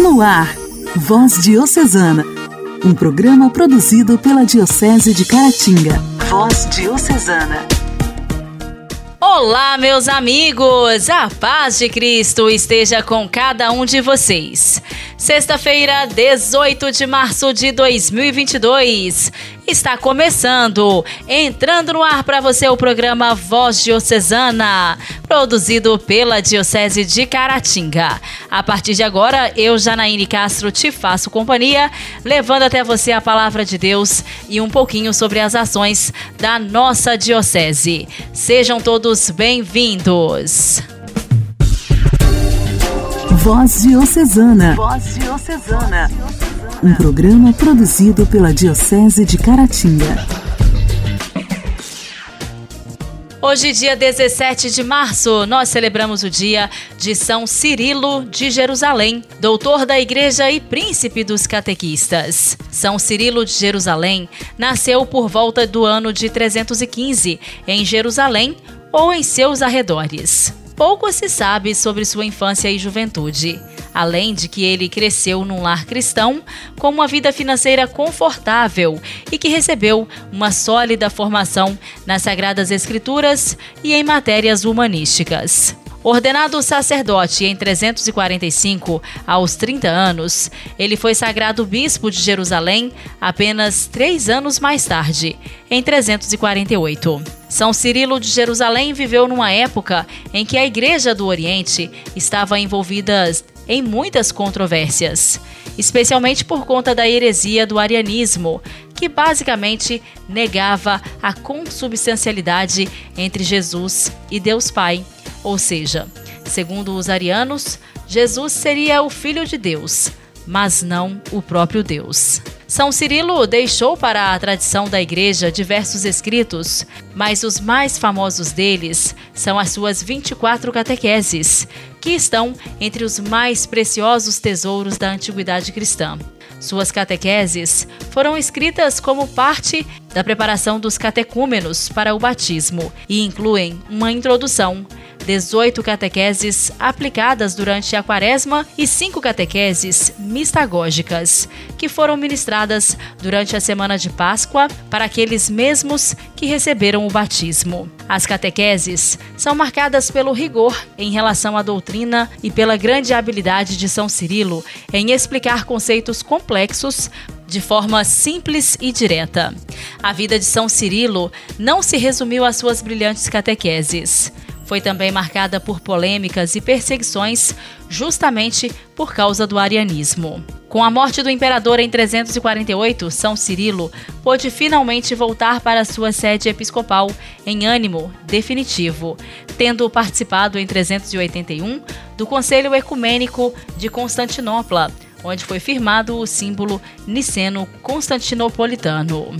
No ar, Voz Diocesana, um programa produzido pela Diocese de Caratinga. Voz Diocesana. Olá, meus amigos! A paz de Cristo esteja com cada um de vocês. Sexta-feira, 18 de março de 2022 está começando, entrando no ar para você o programa Voz Diocesana, produzido pela Diocese de Caratinga. A partir de agora, eu, Janaíne Castro, te faço companhia, levando até você a palavra de Deus e um pouquinho sobre as ações da nossa Diocese. Sejam todos bem-vindos. Voz Diocesana. Voz Diocesana um programa produzido pela Diocese de Caratinga. Hoje, dia 17 de março, nós celebramos o dia de São Cirilo de Jerusalém, doutor da Igreja e príncipe dos catequistas. São Cirilo de Jerusalém nasceu por volta do ano de 315 em Jerusalém ou em seus arredores. Pouco se sabe sobre sua infância e juventude além de que ele cresceu num lar cristão com uma vida financeira confortável e que recebeu uma sólida formação nas Sagradas Escrituras e em matérias humanísticas. Ordenado sacerdote em 345, aos 30 anos, ele foi sagrado bispo de Jerusalém apenas três anos mais tarde, em 348. São Cirilo de Jerusalém viveu numa época em que a Igreja do Oriente estava envolvida em muitas controvérsias, especialmente por conta da heresia do arianismo, que basicamente negava a consubstancialidade entre Jesus e Deus Pai, ou seja, segundo os arianos, Jesus seria o Filho de Deus, mas não o próprio Deus. São Cirilo deixou para a tradição da Igreja diversos escritos, mas os mais famosos deles são as suas 24 catequeses, que estão entre os mais preciosos tesouros da antiguidade cristã. Suas catequeses foram escritas como parte da preparação dos catecúmenos para o batismo e incluem uma introdução, 18 catequeses aplicadas durante a quaresma e 5 catequeses mistagógicas, que foram ministradas durante a semana de Páscoa para aqueles mesmos que receberam o batismo. As catequeses são marcadas pelo rigor em relação à doutrina e pela grande habilidade de São Cirilo em explicar conceitos complexos de forma simples e direta. A vida de São Cirilo não se resumiu às suas brilhantes catequeses. Foi também marcada por polêmicas e perseguições, justamente por causa do arianismo. Com a morte do imperador em 348, São Cirilo pôde finalmente voltar para sua sede episcopal em ânimo definitivo, tendo participado em 381 do Conselho Ecumênico de Constantinopla, onde foi firmado o símbolo niceno-constantinopolitano.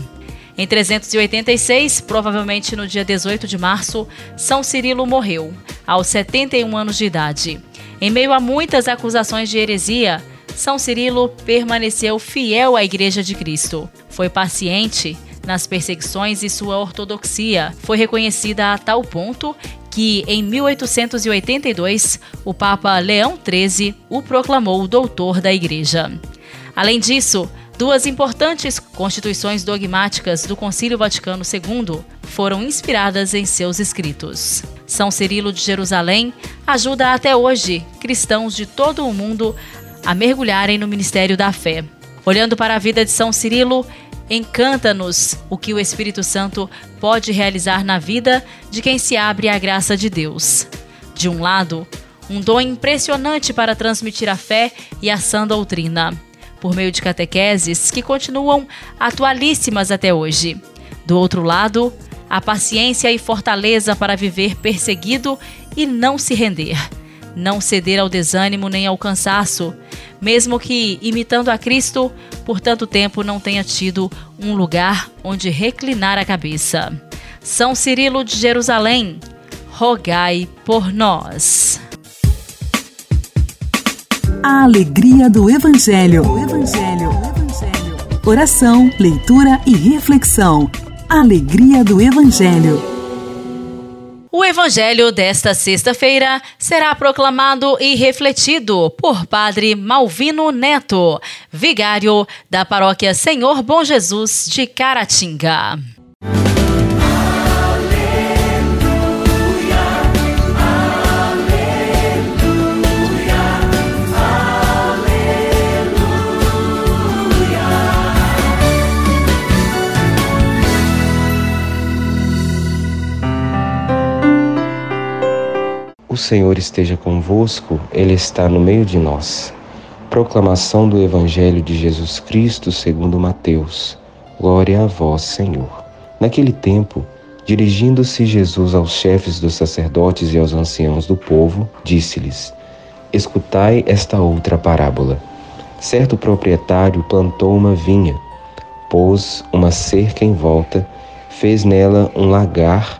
Em 386, provavelmente no dia 18 de março, São Cirilo morreu, aos 71 anos de idade. Em meio a muitas acusações de heresia, São Cirilo permaneceu fiel à Igreja de Cristo. Foi paciente nas perseguições e sua ortodoxia foi reconhecida a tal ponto que, em 1882, o Papa Leão XIII o proclamou doutor da Igreja. Além disso, Duas importantes constituições dogmáticas do Concílio Vaticano II foram inspiradas em seus escritos. São Cirilo de Jerusalém ajuda até hoje cristãos de todo o mundo a mergulharem no ministério da fé. Olhando para a vida de São Cirilo, encanta-nos o que o Espírito Santo pode realizar na vida de quem se abre à graça de Deus. De um lado, um dom impressionante para transmitir a fé e a sã doutrina por meio de catequeses que continuam atualíssimas até hoje. Do outro lado, a paciência e fortaleza para viver perseguido e não se render, não ceder ao desânimo nem ao cansaço, mesmo que, imitando a Cristo, por tanto tempo não tenha tido um lugar onde reclinar a cabeça. São Cirilo de Jerusalém, rogai por nós. A alegria do Evangelho. O Evangelho. O Evangelho. Oração, leitura e reflexão. Alegria do Evangelho. O evangelho desta sexta-feira será proclamado e refletido por Padre Malvino Neto, vigário da paróquia Senhor Bom Jesus de Caratinga. O Senhor esteja convosco, Ele está no meio de nós. Proclamação do Evangelho de Jesus Cristo segundo Mateus. Glória a vós, Senhor. Naquele tempo, dirigindo-se Jesus aos chefes dos sacerdotes e aos anciãos do povo, disse-lhes: Escutai esta outra parábola. Certo proprietário plantou uma vinha, pôs uma cerca em volta, fez nela um lagar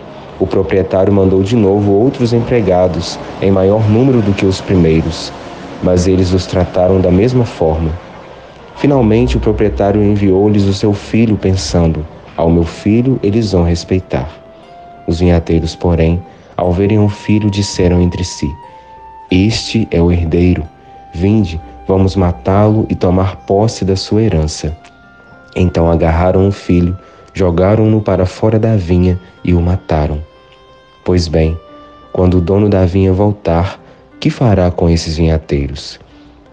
O proprietário mandou de novo outros empregados, em maior número do que os primeiros, mas eles os trataram da mesma forma. Finalmente, o proprietário enviou-lhes o seu filho, pensando: Ao meu filho eles vão respeitar. Os vinhateiros, porém, ao verem o filho, disseram entre si: Este é o herdeiro. Vinde, vamos matá-lo e tomar posse da sua herança. Então agarraram o filho, jogaram-no para fora da vinha e o mataram. Pois bem, quando o dono da vinha voltar, que fará com esses vinhateiros?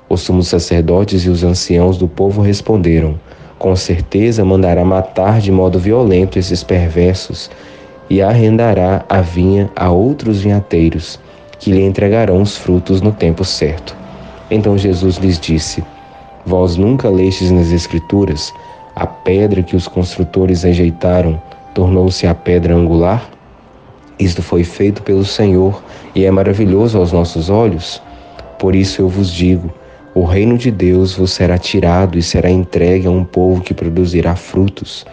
Os sumos sacerdotes e os anciãos do povo responderam: Com certeza mandará matar de modo violento esses perversos e arrendará a vinha a outros vinhateiros, que lhe entregarão os frutos no tempo certo. Então Jesus lhes disse: Vós nunca lestes nas Escrituras a pedra que os construtores rejeitaram tornou-se a pedra angular? Isto foi feito pelo Senhor e é maravilhoso aos nossos olhos. Por isso eu vos digo: o reino de Deus vos será tirado e será entregue a um povo que produzirá frutos.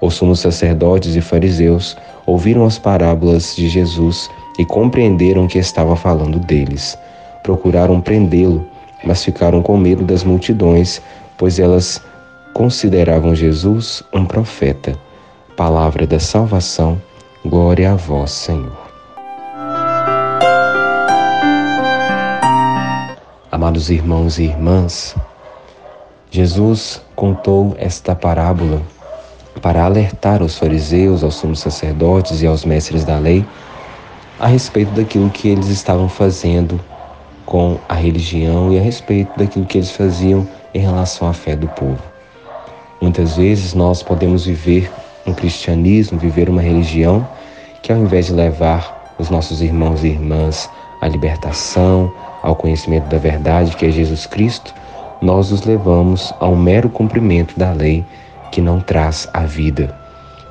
Os sumos sacerdotes e fariseus ouviram as parábolas de Jesus e compreenderam que estava falando deles. Procuraram prendê-lo, mas ficaram com medo das multidões, pois elas consideravam Jesus um profeta. Palavra da salvação Glória a vós, Senhor. Amados irmãos e irmãs, Jesus contou esta parábola para alertar os fariseus, aos sumos sacerdotes e aos mestres da lei a respeito daquilo que eles estavam fazendo com a religião e a respeito daquilo que eles faziam em relação à fé do povo. Muitas vezes nós podemos viver um cristianismo, viver uma religião que ao invés de levar os nossos irmãos e irmãs à libertação, ao conhecimento da verdade que é Jesus Cristo, nós os levamos a um mero cumprimento da lei que não traz a vida.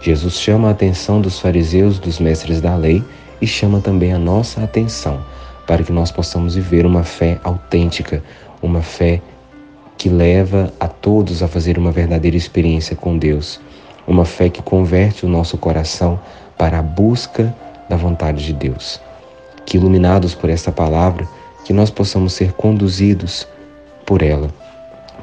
Jesus chama a atenção dos fariseus, dos mestres da lei e chama também a nossa atenção para que nós possamos viver uma fé autêntica, uma fé que leva a todos a fazer uma verdadeira experiência com Deus, uma fé que converte o nosso coração para a busca da vontade de Deus. Que iluminados por esta palavra, que nós possamos ser conduzidos por ela,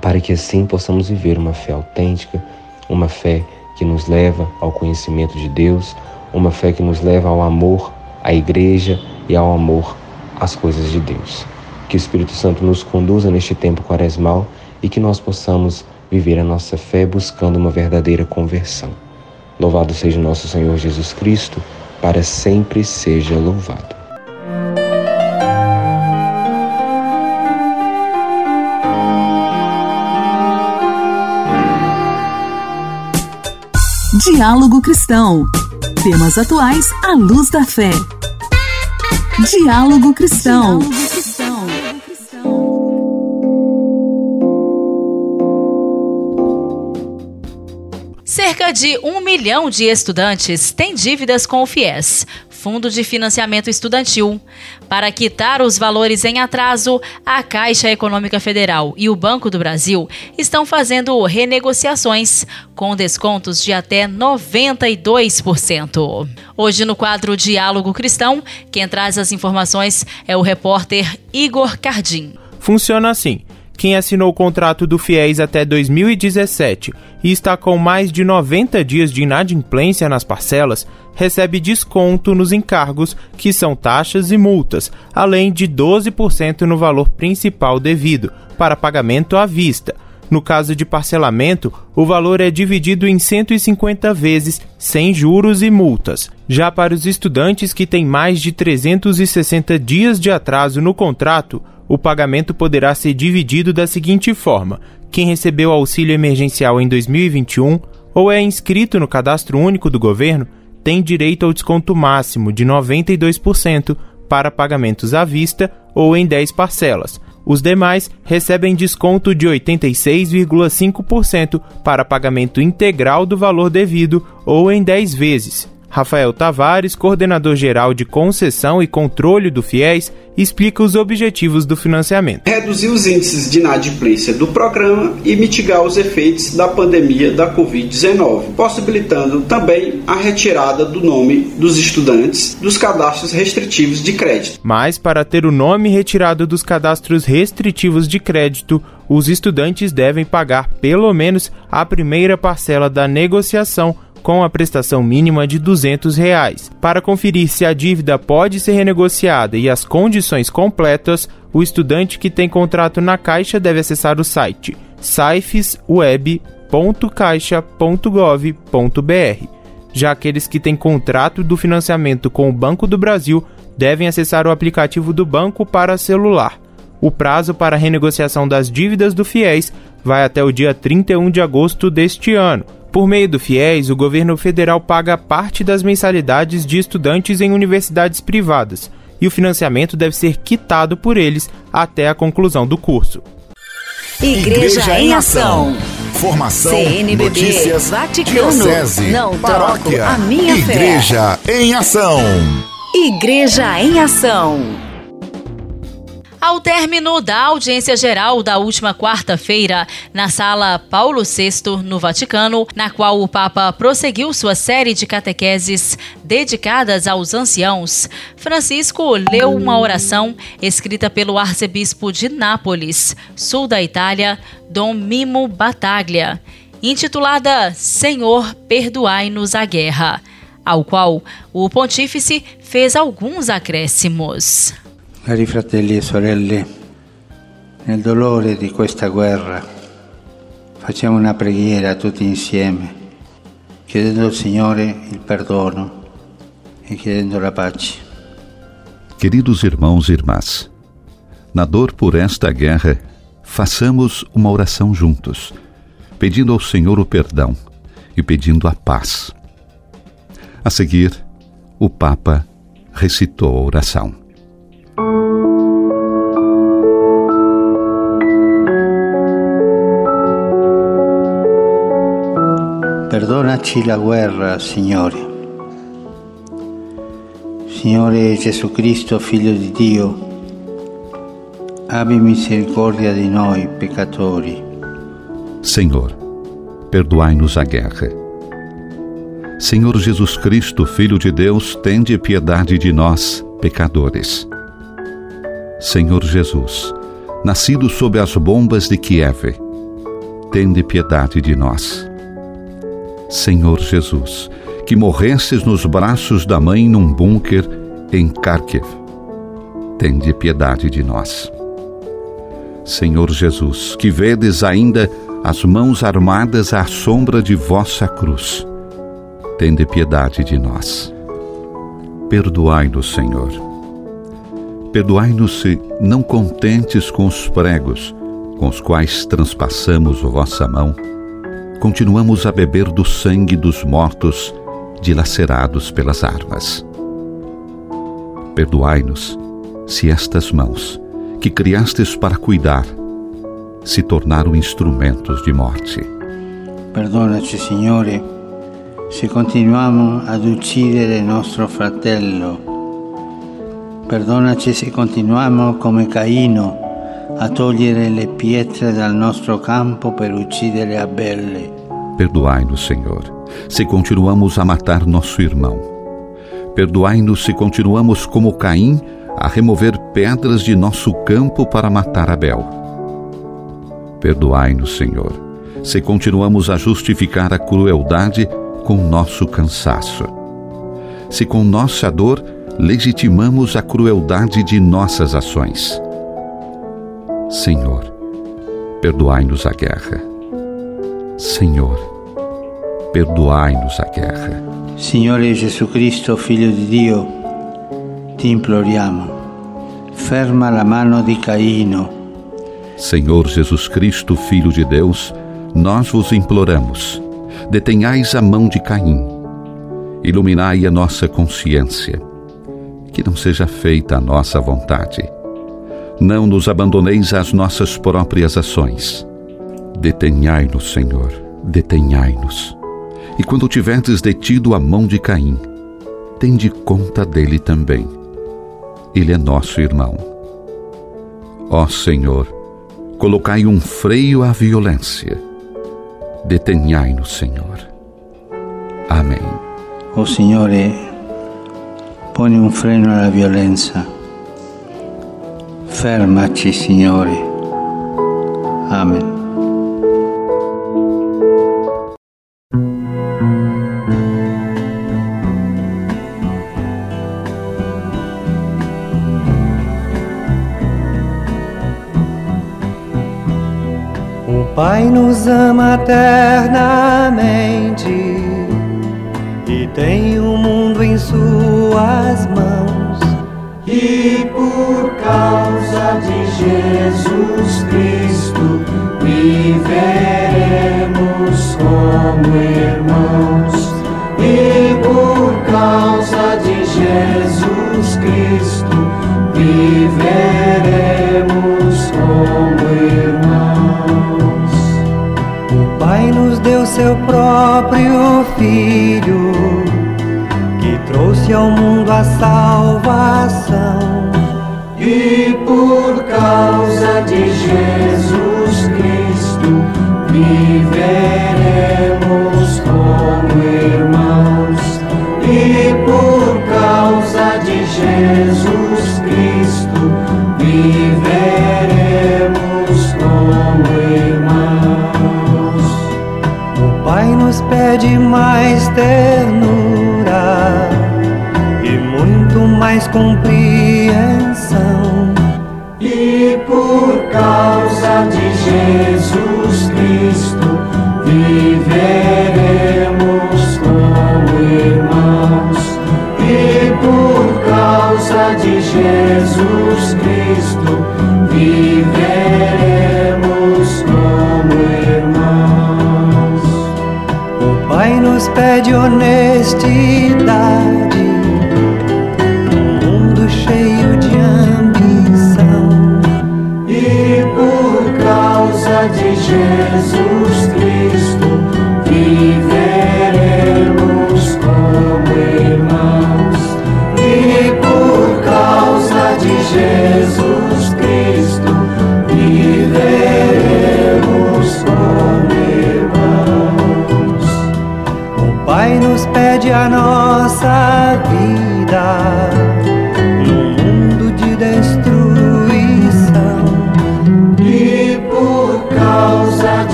para que assim possamos viver uma fé autêntica, uma fé que nos leva ao conhecimento de Deus, uma fé que nos leva ao amor à igreja e ao amor às coisas de Deus. Que o Espírito Santo nos conduza neste tempo quaresmal e que nós possamos viver a nossa fé buscando uma verdadeira conversão. Louvado seja nosso Senhor Jesus Cristo, para sempre seja louvado. Diálogo Cristão. Temas atuais à luz da fé. Diálogo Cristão. Diálogo Cerca de um milhão de estudantes têm dívidas com o FIES, Fundo de Financiamento Estudantil. Para quitar os valores em atraso, a Caixa Econômica Federal e o Banco do Brasil estão fazendo renegociações, com descontos de até 92%. Hoje, no quadro Diálogo Cristão, quem traz as informações é o repórter Igor Cardim. Funciona assim. Quem assinou o contrato do FIES até 2017 e está com mais de 90 dias de inadimplência nas parcelas, recebe desconto nos encargos, que são taxas e multas, além de 12% no valor principal devido, para pagamento à vista. No caso de parcelamento, o valor é dividido em 150 vezes, sem juros e multas. Já para os estudantes que têm mais de 360 dias de atraso no contrato, o pagamento poderá ser dividido da seguinte forma: quem recebeu auxílio emergencial em 2021 ou é inscrito no Cadastro Único do Governo tem direito ao desconto máximo de 92% para pagamentos à vista ou em 10 parcelas. Os demais recebem desconto de 86,5% para pagamento integral do valor devido ou em 10 vezes. Rafael Tavares, coordenador geral de concessão e controle do FIES, explica os objetivos do financiamento. Reduzir os índices de inadimplência do programa e mitigar os efeitos da pandemia da Covid-19, possibilitando também a retirada do nome dos estudantes dos cadastros restritivos de crédito. Mas, para ter o nome retirado dos cadastros restritivos de crédito, os estudantes devem pagar pelo menos a primeira parcela da negociação com a prestação mínima de 200 reais. Para conferir se a dívida pode ser renegociada e as condições completas, o estudante que tem contrato na Caixa deve acessar o site saifesweb.caixa.gov.br. Já aqueles que têm contrato do financiamento com o Banco do Brasil devem acessar o aplicativo do banco para celular. O prazo para renegociação das dívidas do FIES vai até o dia 31 de agosto deste ano. Por meio do FIES, o governo federal paga parte das mensalidades de estudantes em universidades privadas e o financiamento deve ser quitado por eles até a conclusão do curso. Igreja, Igreja em Ação. Formação, CNBB, notícias, Vaticano, diocese, não paróquia, troco a minha Igreja fé. em Ação. Igreja em Ação. Ao término da audiência geral da última quarta-feira, na sala Paulo VI, no Vaticano, na qual o Papa prosseguiu sua série de catequeses dedicadas aos anciãos, Francisco leu uma oração escrita pelo arcebispo de Nápoles, sul da Itália, Dom Mimo Battaglia, intitulada Senhor, perdoai-nos a guerra, ao qual o pontífice fez alguns acréscimos. Cari fratelli e sorelle, nel dolore di questa guerra facciamo una preghiera tutti insieme, chiedendo al Signore il perdono e chiedendo la pace. Queridos irmãos e irmãs, na dor por esta guerra, façamos uma oração juntos, pedindo ao Senhor o perdão e pedindo a paz. A seguir, o Papa recitou a oração. Perdonaci la guerra, Signore. Signore Gesù Cristo, Figlio di Dio, abbi misericordia di noi peccatori. Senhor, perdoai-nos a guerra. Senhor Jesus Cristo, Filho de Deus, tende piedade de nós, pecadores. Senhor Jesus, nascido sob as bombas de Kiev, tende piedade de nós. Senhor Jesus, que morresses nos braços da mãe num bunker em Kharkiv. Tende piedade de nós. Senhor Jesus, que vedes ainda as mãos armadas à sombra de vossa cruz. Tende piedade de nós. Perdoai-nos, Senhor. Perdoai-nos se, não contentes com os pregos com os quais transpassamos vossa mão, continuamos a beber do sangue dos mortos dilacerados pelas armas. Perdoai-nos se estas mãos, que criastes para cuidar, se tornaram instrumentos de morte. Perdonaci, Signore, se continuiamo ad uccidere nostro fratello. Perdonaci se continuiamo come Caino a togliere le pietre dal nostro campo per uccidere Abele. Perdoai-nos, Senhor, se continuamos a matar nosso irmão. Perdoai-nos se continuamos como Caim a remover pedras de nosso campo para matar Abel. Perdoai-nos, Senhor, se continuamos a justificar a crueldade com nosso cansaço. Se com nossa dor legitimamos a crueldade de nossas ações. Senhor, perdoai-nos a guerra. Senhor, perdoai-nos a guerra. Signore Gesù Cristo, Figlio di Dio, ti imploriamo, ferma la mano di Caino. Senhor Jesus Cristo, Filho de Deus, nós vos imploramos, detenhais a mão de Caim, iluminai a nossa consciência, que não seja feita a nossa vontade. Não nos abandoneis às nossas próprias ações. Detenhai-nos, Senhor, detenhai-nos. E quando tiverdes detido a mão de Caim, tende conta dele também. Ele é nosso irmão. Ó Senhor, colocai um freio à violência. Detenhai-nos, Senhor. Amém. Oh Signore, poni un freno alla violenza. Fermaci, Signore. Amen. O Pai nos ama eternamente tem o mundo em suas mãos. E por causa de Jesus Cristo viveremos como irmãos. E por causa de Jesus Cristo viveremos como irmãos. O Pai nos deu seu próprio Filho, trouxe ao mundo a salvação. E por causa de Jesus Cristo viveremos como irmãos. E por causa de Jesus Cristo viveremos como irmãos. O Pai nos pede mais ternura mais compreensão. E por causa de Jesus Cristo viveremos como irmãos. E por causa de Jesus Cristo viveremos como irmãos. O Pai nos pede honestidade causa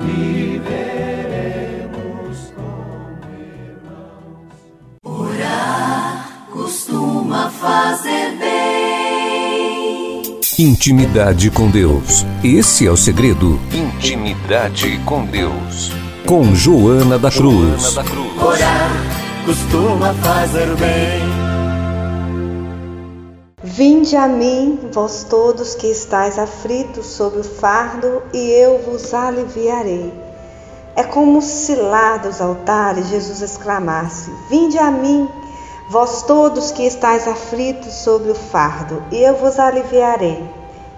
viveremos como irmãos. Orar costuma fazer bem. Intimidade com Deus. Esse é o segredo. Intimidade com Deus. Com Joana da Cruz. Orar costuma fazer bem. Vinde a mim, vós todos que estáis aflitos sob o fardo, e eu vos aliviarei. É como se lá dos altares Jesus exclamasse: Vinde a mim, vós todos que estáis aflitos sob o fardo, e eu vos aliviarei.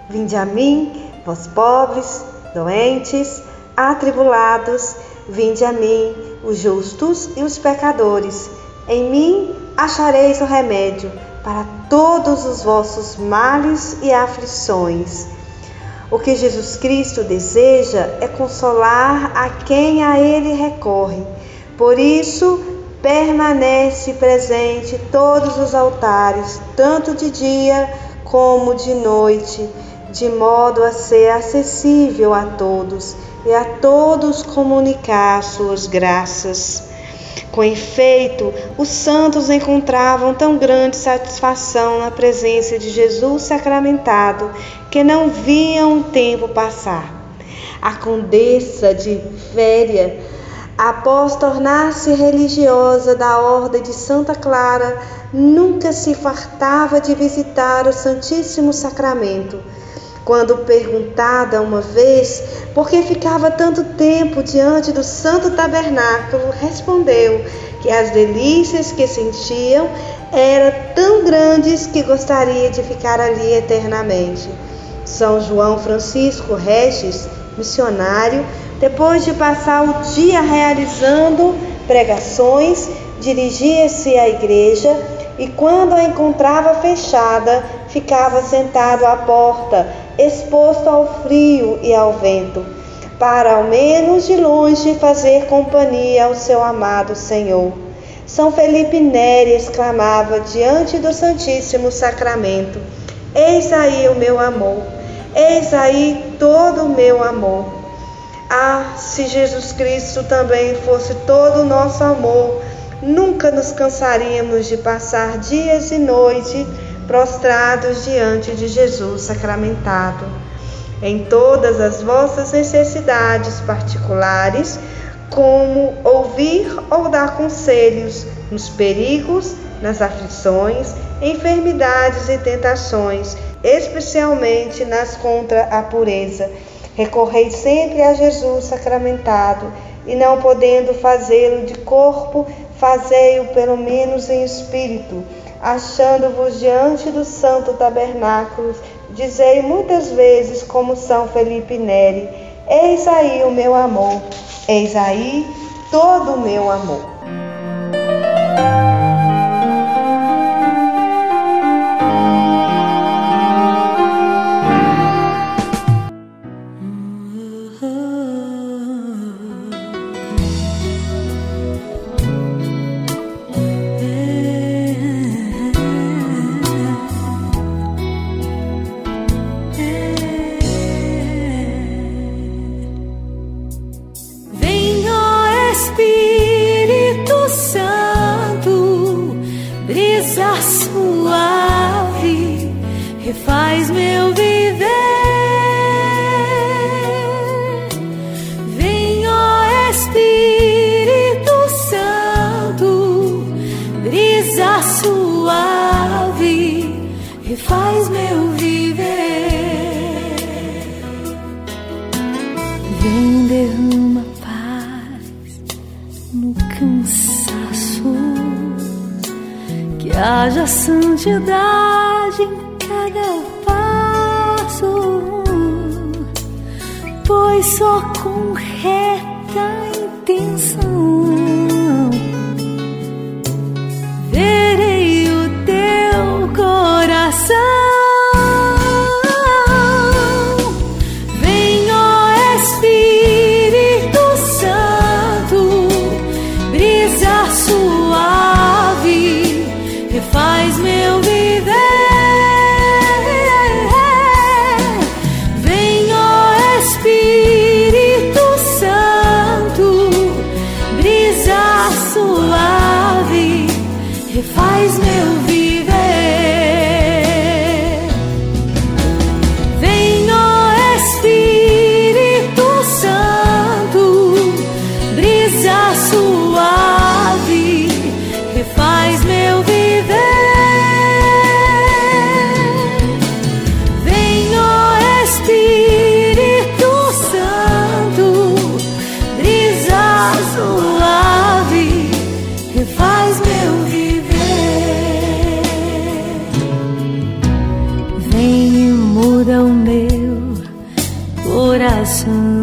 Vinde a mim, vós pobres, doentes, atribulados, vinde a mim, os justos e os pecadores. Em mim achareis o remédio para todos os vossos males e aflições. O que Jesus Cristo deseja é consolar a quem a Ele recorre. Por isso, permanece presente todos os altares, tanto de dia como de noite, de modo a ser acessível a todos e a todos comunicar suas graças. Com efeito, os santos encontravam tão grande satisfação na presença de Jesus sacramentado que não viam o tempo passar. A condessa de Féria, após tornar-se religiosa da Ordem de Santa Clara, nunca se fartava de visitar o Santíssimo Sacramento. Quando perguntada uma vez por que ficava tanto tempo diante do Santo Tabernáculo, respondeu que as delícias que sentiam eram tão grandes que gostaria de ficar ali eternamente. São João Francisco Regis, missionário, depois de passar o dia realizando pregações, dirigia-se à igreja e, quando a encontrava fechada, ficava sentado à porta exposto ao frio e ao vento, para ao menos de longe fazer companhia ao seu amado Senhor. São Felipe Neri exclamava diante do Santíssimo Sacramento: Eis aí o meu amor, eis aí todo o meu amor. Ah, se Jesus Cristo também fosse todo o nosso amor, nunca nos cansaríamos de passar dias e noites prostrados diante de Jesus sacramentado. Em todas as vossas necessidades particulares, como ouvir ou dar conselhos nos perigos, nas aflições, enfermidades e tentações, especialmente nas contra a pureza. Recorrei sempre a Jesus sacramentado e não podendo fazê-lo de corpo, fazei-o pelo menos em espírito achando-vos diante do santo tabernáculo, dizei muitas vezes como São Felipe Neri, eis aí o meu amor, eis aí todo o meu amor. Refaz meu viver. Vem, ó Espírito Santo, brisa suave, refaz meu viver. Vem, derrama paz no cansaço, que haja santidade pois lesson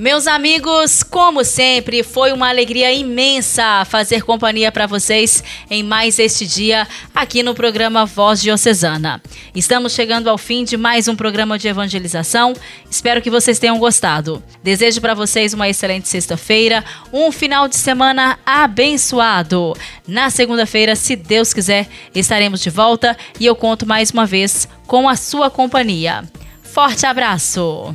Meus amigos, como sempre, foi uma alegria imensa fazer companhia para vocês em mais este dia aqui no programa Voz Diocesana. Estamos chegando ao fim de mais um programa de evangelização. Espero que vocês tenham gostado. Desejo para vocês uma excelente sexta-feira, um final de semana abençoado. Na segunda-feira, se Deus quiser, estaremos de volta e eu conto mais uma vez com a sua companhia. Forte abraço!